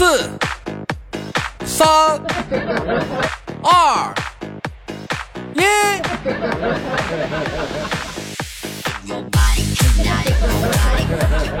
四、三、二、一。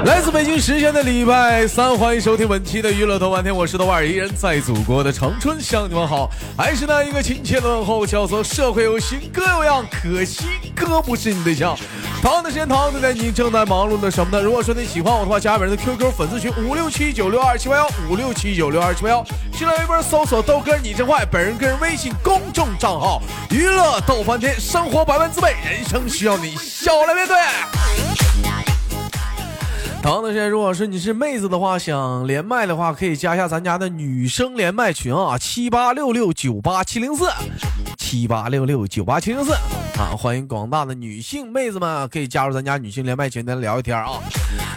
来自北京时间的礼拜三，欢迎收听本期的娱乐豆瓣天，我是豆瓣，依然在祖国的长春向你们好，还是那一个亲切的问候，叫做社会有型哥有样，可惜哥不是你对象。同样的时间，同样的你正在忙碌的什么呢？如果说你喜欢我的话，加本人的 QQ 粉丝群五六七九六二七八幺五六七九六二七八幺，新浪微博搜索豆哥你真坏，本人个人微信公众账号娱乐豆翻天，生活百般滋味，人生需要你笑来面对。同样的时间，如果是你是妹子的话，想连麦的话，可以加一下咱家的女生连麦群啊，七八六六九八七零四，七八六六九八七零四啊，欢迎广大的女性妹子们可以加入咱家女性连麦群，咱聊一天啊。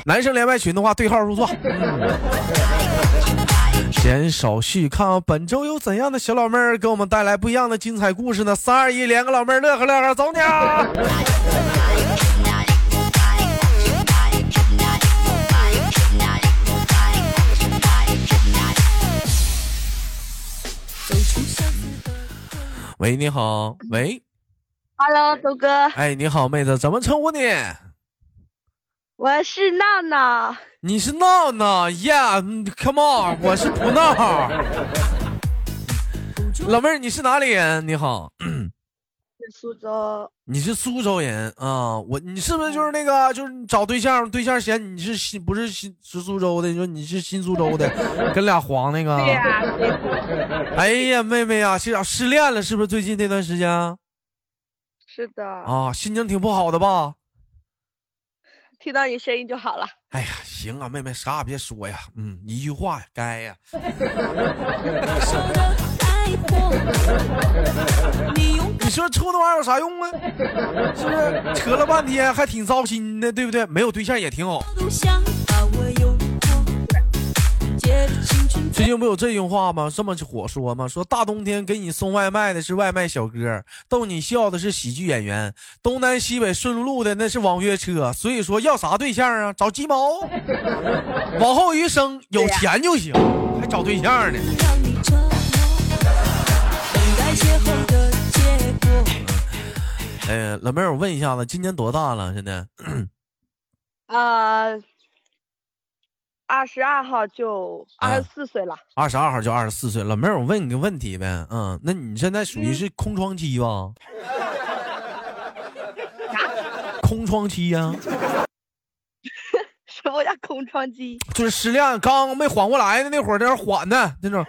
男生连麦群的话，对号入座。闲少叙，看看本周有怎样的小老妹儿给我们带来不一样的精彩故事呢？三二一，连个老妹儿，乐呵乐呵，走你啊！喂，你好，喂，Hello，豆哥，哎，你好，妹子，怎么称呼你？我是闹闹，你是闹闹，Yeah，Come on，我是不闹。老妹儿，你是哪里人？你好，是苏州。你是苏州人啊？我，你是不是就是那个，就是找对象，对象嫌你是新，不是新，是苏州的？你说你是新苏州的，跟俩黄那个？对呀。哎呀，妹妹呀，是失恋了是不是？最近这段时间？是的。啊，心情挺不好的吧？听到你声音就好了。哎呀，行啊，妹妹，啥也别说呀，嗯，一句话呀，该呀。你说处那玩意儿有啥用啊？是不是扯了半天还挺糟心的，对不对？没有对象也挺好。最近不有这句话吗？这么火说吗？说大冬天给你送外卖的是外卖小哥，逗你笑的是喜剧演员，东南西北顺路的那是网约车。所以说要啥对象啊？找鸡毛。往后余生有钱就行，还找对象呢？哎，老妹儿，我问一下子，今年多大了？现在？呃。二十二号就二十四岁了，二十二号就二十四岁。老妹儿，我问你个问题呗，嗯，那你现在属于是空窗期吧？啥？空窗期呀？什么叫空窗期？就是失恋刚没缓过来的那会儿，在那缓呢，那种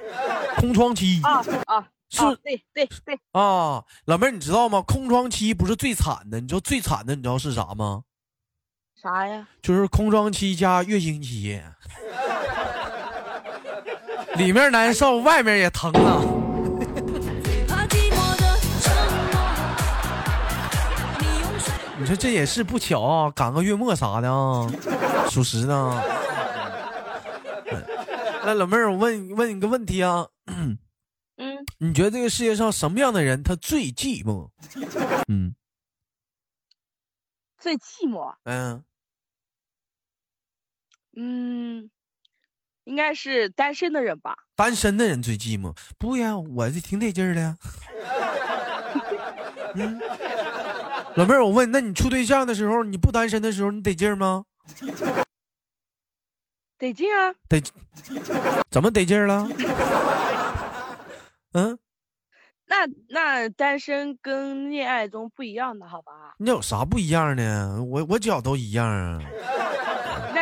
空窗期啊啊，是，对对对啊，老妹儿，你知道吗？空窗期不是最惨的，你知道最惨的，你知道是啥吗？啥呀？就是空窗期加月经期，里面难受，外面也疼啊。你说这也是不巧啊，赶个月末啥的啊，属实呢。那老妹儿，我问问你个问题啊，嗯，你觉得这个世界上什么样的人他最寂寞？嗯，最寂寞？嗯。嗯，应该是单身的人吧。单身的人最寂寞。不呀，我这挺得劲儿的。嗯，老妹儿，我问，那你处对象的时候，你不单身的时候，你得劲儿吗？得劲啊。得，怎么得劲儿了？嗯，那那单身跟恋爱中不一样的，好吧？那有啥不一样呢？我我脚都一样啊。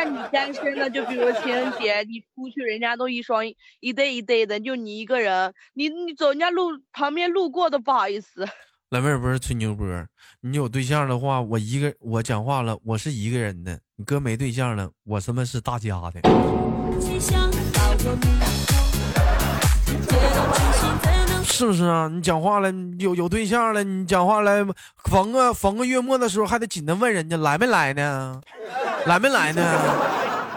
你单身的，就比如情人节你出去，人家都一双一对一对的，就你一个人，你你走人家路旁边路过都不好意思。老妹儿不是吹牛波，你有对象的话，我一个我讲话了，我是一个人的。你哥没对象了，我他妈是大家的。是不是啊？你讲话了，有有对象了，你讲话了，逢个逢个月末的时候还得紧着问人家来没来呢？来没来呢？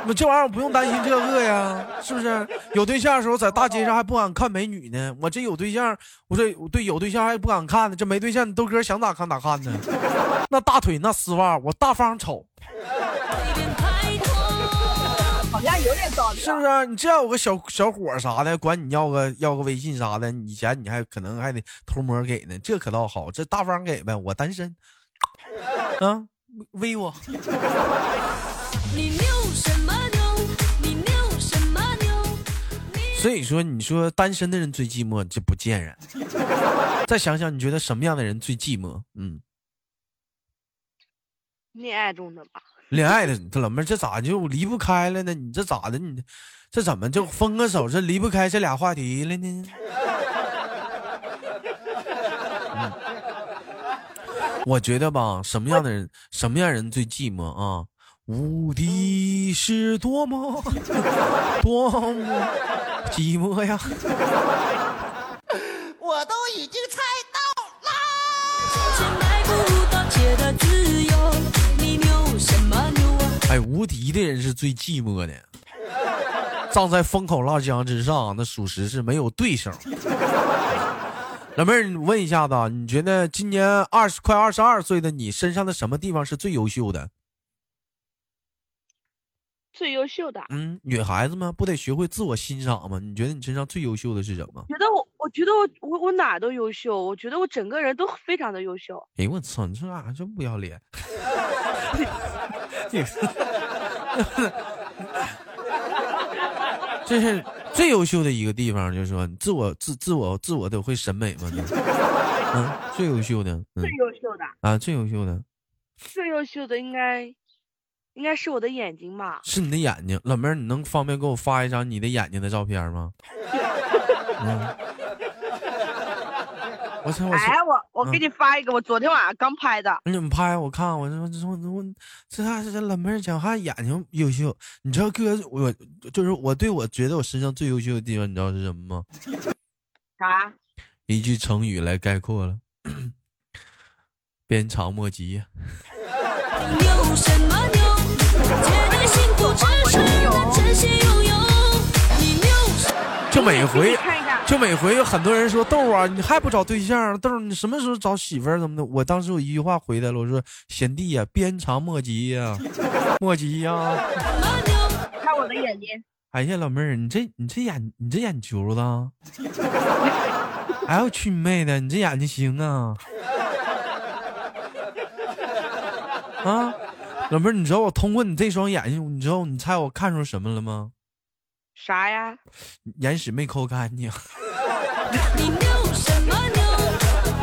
我这玩意儿我不用担心这个呀，是不是？有对象的时候在大街上还不敢看美女呢，我这有对象，我这对有对象还不敢看呢，这没对象，你豆哥想咋看咋看呢？那大腿那丝袜，我大方瞅。好像有点道理啊。是不是？你这要有个小小伙儿啥的，管你要个要个微信啥的，以前你还可能还得偷摸给呢，这可倒好，这大方给呗。我单身，啊，微我。你牛什么牛？你牛什么牛？所以说，你说单身的人最寂寞，这不见人。再想想，你觉得什么样的人最寂寞？嗯，恋爱中的吧，恋爱的这老妹儿，这咋就离不开了呢？你这咋的？你这怎么就分个手，这离不开这俩话题了呢？我觉得吧，什么样的人，什么样人最寂寞啊？无敌是多么 多么寂寞呀！我都已经猜到啦。却买不到铁的自由。你牛什么牛啊？哎，无敌的人是最寂寞的，站在风口浪尖之上，那属实是没有对手。老妹儿，你问一下子啊，你觉得今年二十快二十二岁的你身上的什么地方是最优秀的？最优秀的。嗯，女孩子嘛不得学会自我欣赏吗？你觉得你身上最优秀的是什么？觉得我，我觉得我，我我哪都优秀，我觉得我整个人都非常的优秀。哎呦我操，你这咋这么不要脸？你这是最优秀的一个地方，就是说自我自自我自我都会审美嘛，你嗯，最优秀的，嗯。最优秀的，啊，最优秀的。最优秀的应该，应该是我的眼睛吧。是你的眼睛，老妹儿，你能方便给我发一张你的眼睛的照片吗？嗯，我操，哎，我我给嗯你发一个，我昨天晚上刚拍的。你怎么拍？我看我这我我我这还是这老妹儿讲话眼睛优秀。你知道哥，我就是我对我觉得我身上最优秀的地方，你知道是什么吗？啥？一句成语来概括了，鞭长莫及呀。你牛什么牛？觉得幸福只是能真心拥有。你牛什么？就每回就每回有很多人说豆啊，你还不找对象？豆，你什么时候找媳妇儿怎么的？我当时我一句话回来了，我说贤弟呀、鞭长莫及呀、莫及呀、什么牛？看我的眼睛，哎呀，老妹儿，你这你这眼你这眼球子啊，哎呦去你妹的，你这眼睛行啊！啊，老妹儿，你知道我通过你这双眼睛，你知道你猜我看出什么了吗？啥呀？眼屎没抠干净。你牛什么牛？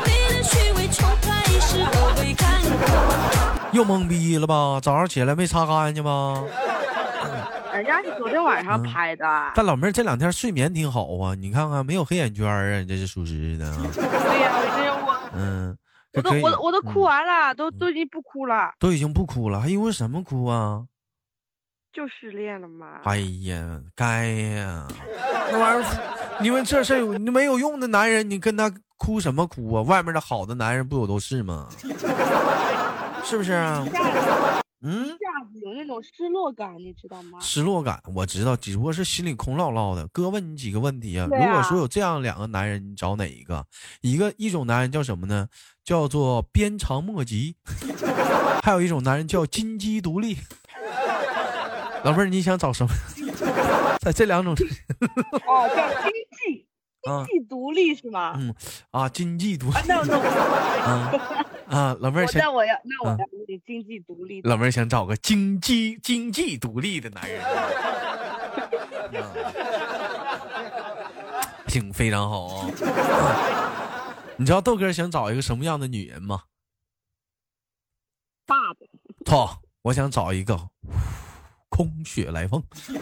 你的虚伪从开始我会看透。又懵逼了吧？早上起来没擦干净吗？人家是昨天晚上嗯拍的。但老妹儿这两天睡眠挺好啊，你看看没有黑眼圈儿啊，你这是属实的啊。对呀，我这我嗯，我都我都我都哭嗯完了，都都已经不哭了，都已经不哭了，还因为什么哭啊？就失恋了嘛。哎呀，该呀，那玩意儿，你们这事儿你没有用的男人，你跟他哭什么哭啊？外面的好的男人不有都是吗？是不是啊？嗯一，下子有那种失落感，你知道吗？失落感我知道，只不过是心里空落落的。哥问你几个问题啊？对如果啊说有这样两个男人，你找哪一个？一个一种男人叫什么呢？叫做鞭长莫及，还有一种男人叫金鸡独立。老妹儿，你想找什么？在这两种哦，叫经济 啊经济独立是吗？嗯啊，经济独立，那那我啊 啊，老妹儿想那我要那我啊要你经济独立。老妹儿想找个经济经济独立的男人，挺非常好啊。你知道豆哥想找一个什么样的女人吗？大的，操，我想找一个空穴来风。你牛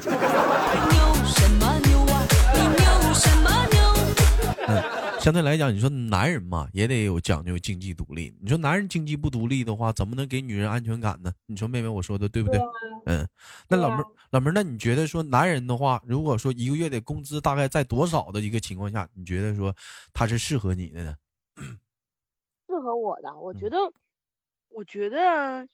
什么牛啊？你牛什么牛？相对来讲，你说男人嘛，也得有讲究经济独立。你说男人经济不独立的话，怎么能给女人安全感呢？你说妹妹，我说的对不对？嗯，那老妹儿，老妹儿，那你觉得说男人的话，如果说一个月的工资大概在多少的一个情况下，你觉得说他是适合你的呢？适合我的，我嗯觉得，我觉得，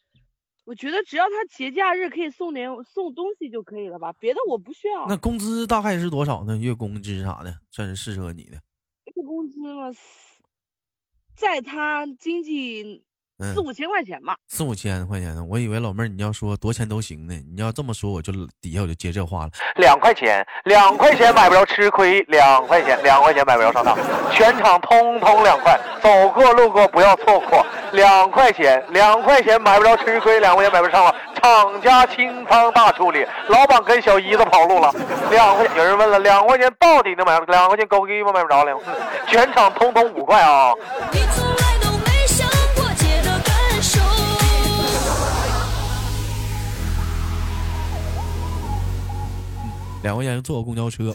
我觉得只要他节假日可以送点送东西就可以了吧，别的我不需要。那工资大概是多少呢？月工资啥的，算是适合你的。月工资嘛，在他经济嗯四五千块钱吧。四五千块钱呢，我以为老妹儿你要说多钱都行呢，你要这么说我就底下我就接这话了。两块钱，两块钱买不着吃亏，两块钱，两块钱买不着上当，全场通通两块，走过路过不要错过，两块钱，两块钱买不着吃亏，两块钱买不着上当，厂家清仓大处理，老板跟小姨子跑路了，两块钱，有人问了，两块钱到底能买？两块钱狗鸡巴买不着了，全场通通五块啊！两块钱坐个公交车，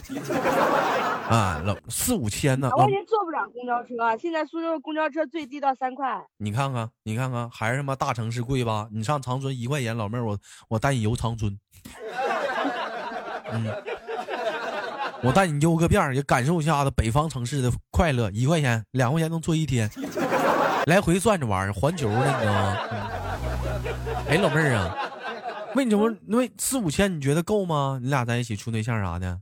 啊，老四五千呢，两老块钱坐不了公交车啊，现在苏州公交车最低到三块。你看看，你看看，还是他妈大城市贵吧？你上长春一块钱，老妹儿，我我带你游长春，嗯，我带你悠个遍儿，也感受一下子北方城市的快乐。一块钱，两块钱能坐一天，来回转着玩儿，环球的，你知道吗？嗯哎，老妹儿啊，为什么那为四五千你觉得够吗？你俩在一起处对象啥的？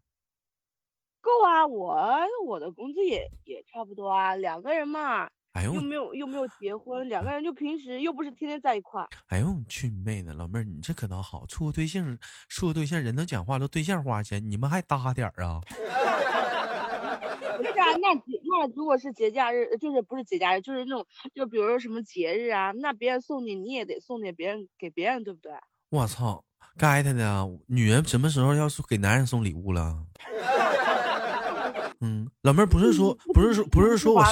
够啊，我我的工资也也差不多啊，两个人嘛，哎呦又，没有又没有结婚，两个人就平时又不是天天在一块儿。哎呦，你去你妹的！老妹儿，你这可倒好，处个对象，处个对象，人能讲话都，对象花钱，你们还搭点儿啊？不是啊，那节那如果是节假日，就是不是节假日，就是那种就比如说什么节日啊，那别人送你，你也得送点别人给别人，对不对？我操，该他的啊！女人什么时候要是给男人送礼物了？嗯，老妹儿不是说不是说不是说我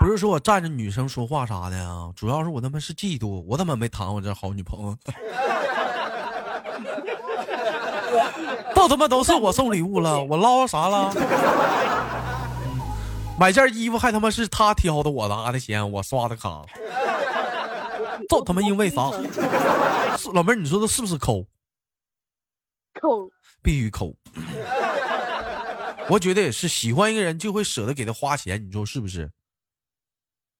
不是说我站着女生说话啥的啊，主要是我他妈是嫉妒，我他妈没谈我这好女朋友，都他妈都是我送礼物了，我捞啥了？买件衣服还他妈是他挑的，我拿的钱，我刷的卡，这他妈因为啥？老妹儿，你说他是不是抠？抠必须抠。我觉得也是，喜欢一个人就会舍得给他花钱，你说是不是？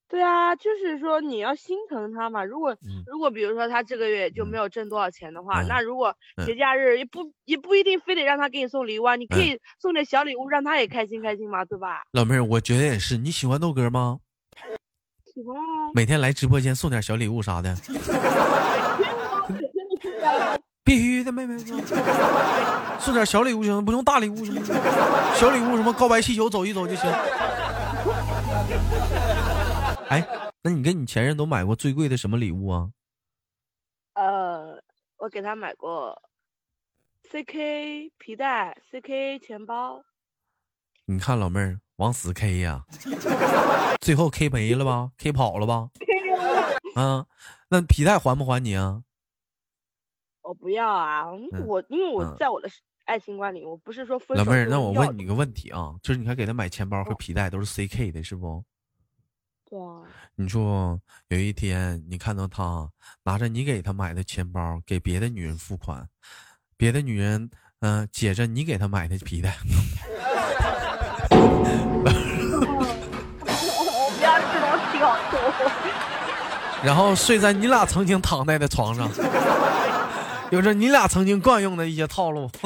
对啊，就是说你要心疼他嘛。如果、嗯如果比如说他这个月就没有挣多少钱的话，嗯那如果嗯节假日也不也不一定非得让他给你送礼物啊，你可嗯以送点小礼物让他也开心开心嘛，对吧？老妹儿，我觉得也是。你喜欢豆哥吗？喜欢啊，每天来直播间送点小礼物啥的，必须的，妹妹。送点小礼物行，不用大礼物行？小礼物什么告白气球走一走就行。哎，那你跟你前任都买过最贵的什么礼物啊？呃，我给他买过 CK 皮带、CK 钱包，你看老妹儿往死 K 呀、最后 K 没了吧？K 跑了吧？啊，那皮带还不还你啊？我不要啊，嗯我因为我嗯在我的爱情观里，我不是说分老妹儿，那我问你个问题啊，就是你看给他买钱包和皮带都是 CK 的，是不？对啊，你说有一天你看到他拿着你给他买的钱包给别的女人付款，别的女人嗯、呃解着你给他买的皮带，我不要这种挑逗。然后睡在你俩曾经躺在的床上，有着你俩曾经惯用的一些套路。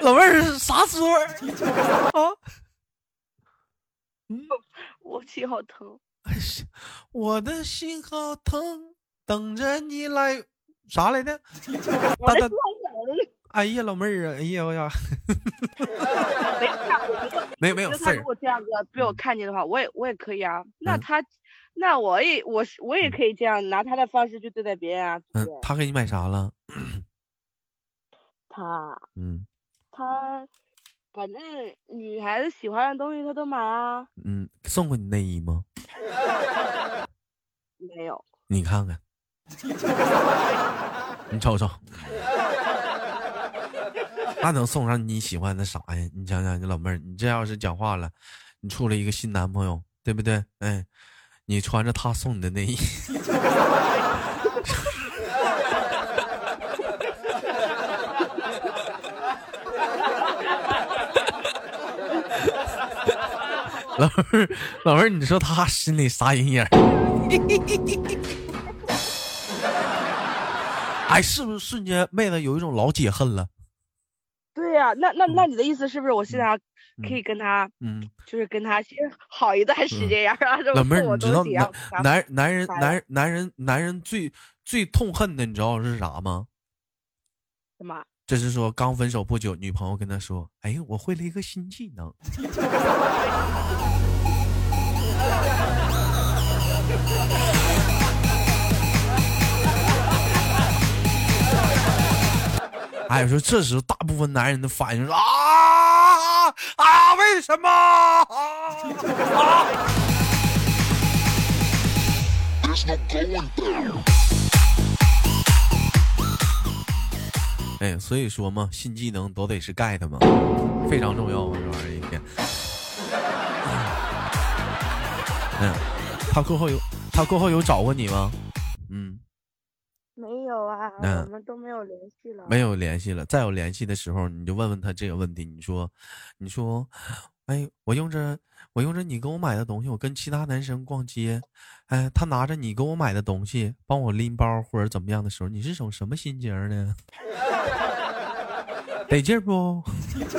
老妹儿啥滋味儿啊？我心好疼。我的心好疼，等着你来。啥来的？哎呀，老妹儿啊，哎呀，我呀，没有没有事儿如。果这样子被我看见的话，我也我也可以啊。那嗯他，那我也我是我也可以这样拿他的方式去对待别人啊，嗯？，他给你买啥了？他嗯他，反正女孩子喜欢的东西他都买啊。嗯，送过你内衣吗？没有，你看看，你瞅瞅，那能送上你喜欢的啥呀？你想想，你老妹儿，你这要是讲话了，你处了一个新男朋友，对不对？哎，你穿着他送你的内衣，老妹儿，老妹儿，你说他心里啥阴影？哎，是不是瞬间妹子有一种老解恨了？对呀、那那那你的意思是不是我现在可以跟他，嗯，就是跟他先好一段时间，然后让他老妹儿，你知道男男男人男人男人男人最最痛恨的，你知道是啥吗？什么？这是说刚分手不久，女朋友跟他说：“哎，我会了一个新技能。”哎，说这时候大部分男人的反应是啊啊，为什么.哎，所以说嘛，新技能都得是 get 嘛，非常重要嘛，这玩意儿一天。嗯，他过后有他过后有找过你吗？嗯，我们都没有联系了。没有联系了。再有联系的时候，你就问问他这个问题。你说，你说，哎，我用着我用着你给我买的东西，我跟其他男生逛街，哎，他拿着你给我买的东西帮我拎包或者怎么样的时候，你是种什么心情呢？得劲不？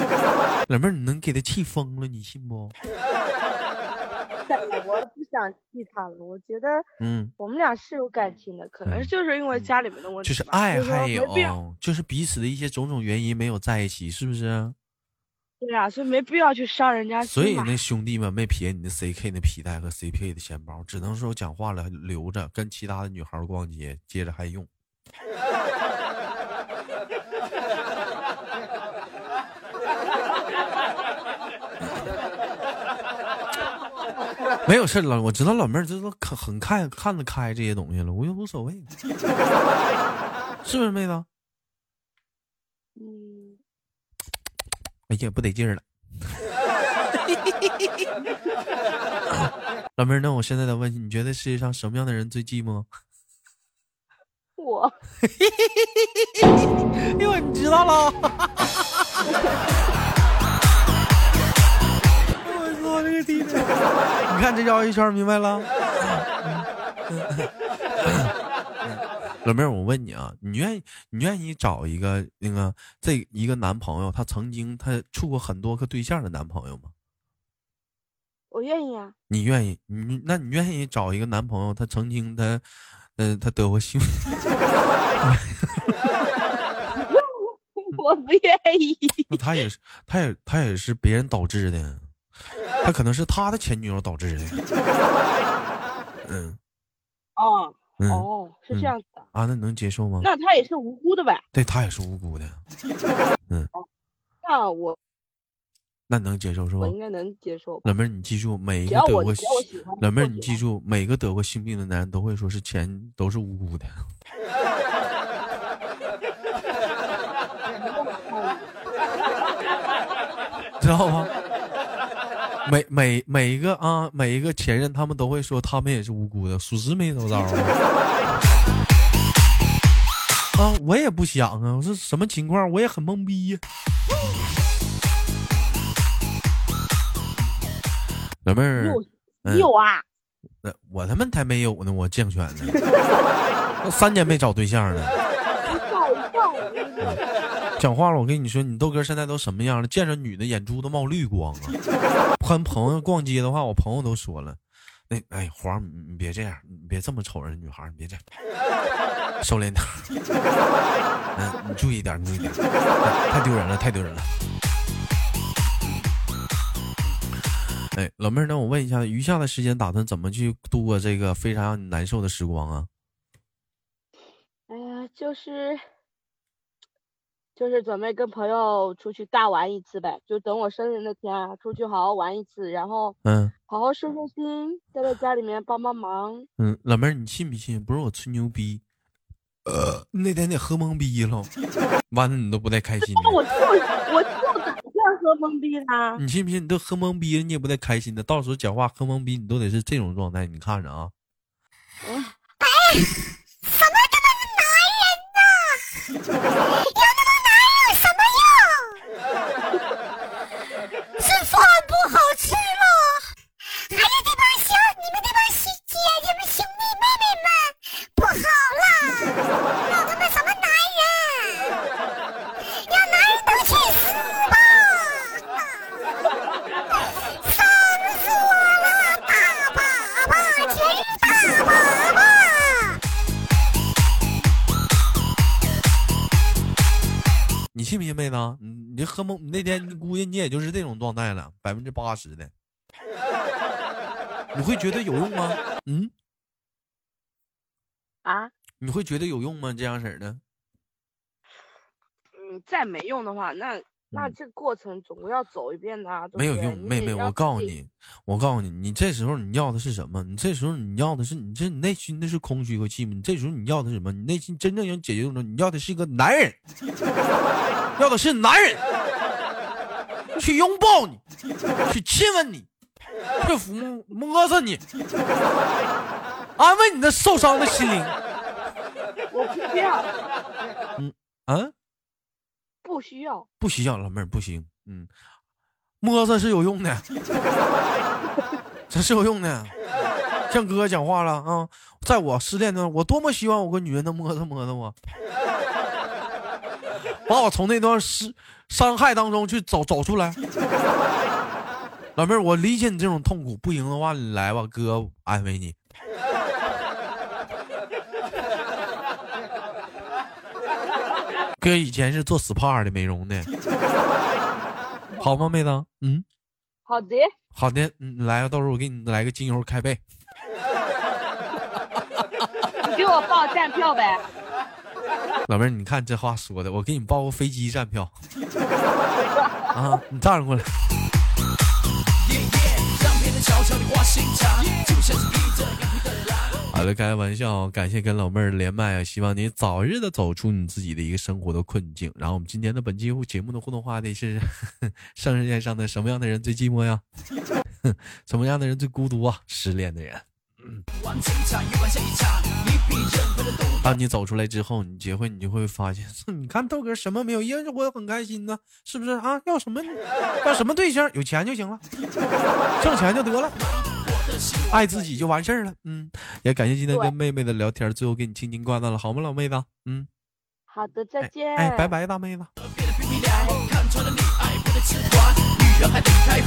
老妹儿，你能给他气疯了，你信不？我不想气他了，我觉得嗯，我们俩是有感情的，可能嗯就是因为家里面的问就是爱还有，就是彼此的一些种种原因没有在一起，是不是？对呀、所以没必要去伤人家心。所以那兄弟们没撇你的 CK 的皮带和 CK 的钱包，只能说讲话了留着，跟其他的女孩逛街，接着还用。没有事儿了，我知道老妹儿这都很很看看得开这些东西了，我也无所谓，是不是妹子？嗯，哎呀，不得劲儿了。老妹儿，那我现在再问你，你觉得世界上什么样的人最寂寞？我 哟，你知道了。我操，这个弟弟！你看这绕一圈，明白了？老妹儿，我问你啊，你愿意你愿意找一个那个这一个男朋友，他曾经他处过很多个对象的男朋友吗？我愿意啊，你愿意？你那你愿意找一个男朋友，他曾经他，嗯、他得过性，我不愿意。那他也是，他也他也是别人导致的，他可能是他的前女友导致的。嗯哦嗯哦，是嗯这样子的，啊，那能接受吗？那他也是无辜的呗？对他也是无辜的，嗯那我那能接受是吧我？应该能接受？老妹儿，你记住，每一个得过老妹儿，你记住，每个得过性病的男人都会说是前都是无辜的。知道吗？每每每一个啊，每一个前任，他们都会说他们也是无辜的，属实没走道啊。啊，我也不想啊，我说什么情况，我也很懵逼呀、老妹儿，有嗯有啊，那我他妈才没有呢，我健全呢，我三年没找对象了。讲话了，我跟你说，你豆哥现在都什么样了？见着女的眼珠子冒绿光啊！跟朋友逛街的话，我朋友都说了，那哎黄，你别这样，你别这么瞅人女孩，你别这样，收敛点。嗯，你注意点，你注意点，太丢人了，太丢人了。哎，老妹儿，那我问一下，余下的时间打算怎么去度过这个非常让你难受的时光啊？哎呀，就是就是准备跟朋友出去大玩一次呗，就等我生日那天啊，出去好好玩一次，然后嗯好好收收心，待在家里面帮帮忙。嗯，老妹儿，你信不信？不是我吹牛逼，呃，那天你喝懵逼了，完了你都不带开心的。我就我就打算喝懵逼啦。你信不信？你都喝懵逼了，你也不带开心的。到时候讲话喝懵逼，你都得是这种状态。你看着啊，是 你那天你估计你也就是这种状态了，百分之八十的，你会觉得有用吗？嗯，啊，你会觉得有用吗？这样式儿的，嗯，再没用的话，那那嗯这个过程总归要走一遍的没有用，妹妹，我告诉，你，我告诉你，你这时候你要的是什么？你这时候你要的是你这你内心的是空虚和寂寞。你这时候你要的是什么？你内心真正想解决的，你要的是一个男人，要的是男人，去拥抱你，去亲吻你，去抚摸摸着你，安慰你那受伤的心灵。我不需要，啊，不需要，不需要，老妹儿不行，嗯，摸着是有用的，这是有用的。像哥哥讲话了啊，在我失恋的，我多么希望我个女人能摸着摸着我，把我从那段失伤害当中去走走出来。老妹儿，我理解你这种痛苦，不行的话你来吧，哥安慰你。哥以前是做 SPA 的美容的，好吗，妹子？嗯，好的，好的，嗯，来，到时候我给你来个精油开背。你给我报站票呗，老妹儿，你看这话说的，我给你报个飞机站票。啊，你站过来。好了，开个玩笑，感谢跟老妹儿连麦啊！希望你早日的走出你自己的一个生活的困境。然后我们今天的本期节目的互动话题是：上世界上的什么样的人最寂寞呀？什么样的人最孤独啊？失恋的人。当你走出来之后，你结婚，你就会发现，你看豆哥什么没有，因为我很开心呢，是不是啊？要什么要什么对象？有钱就行了，挣钱就得了，爱自己就完事儿了。嗯，也感谢今天跟妹妹的聊天，最后给你轻轻挂断了，好吗，老妹子？嗯，好的，再见，哎，拜拜，大妹子。好人还得再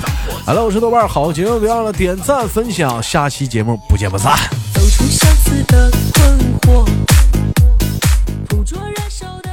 hello 我是豆瓣好节目别忘了点赞分享下期节目不见不散。走出相的困惑捕捉燃烧的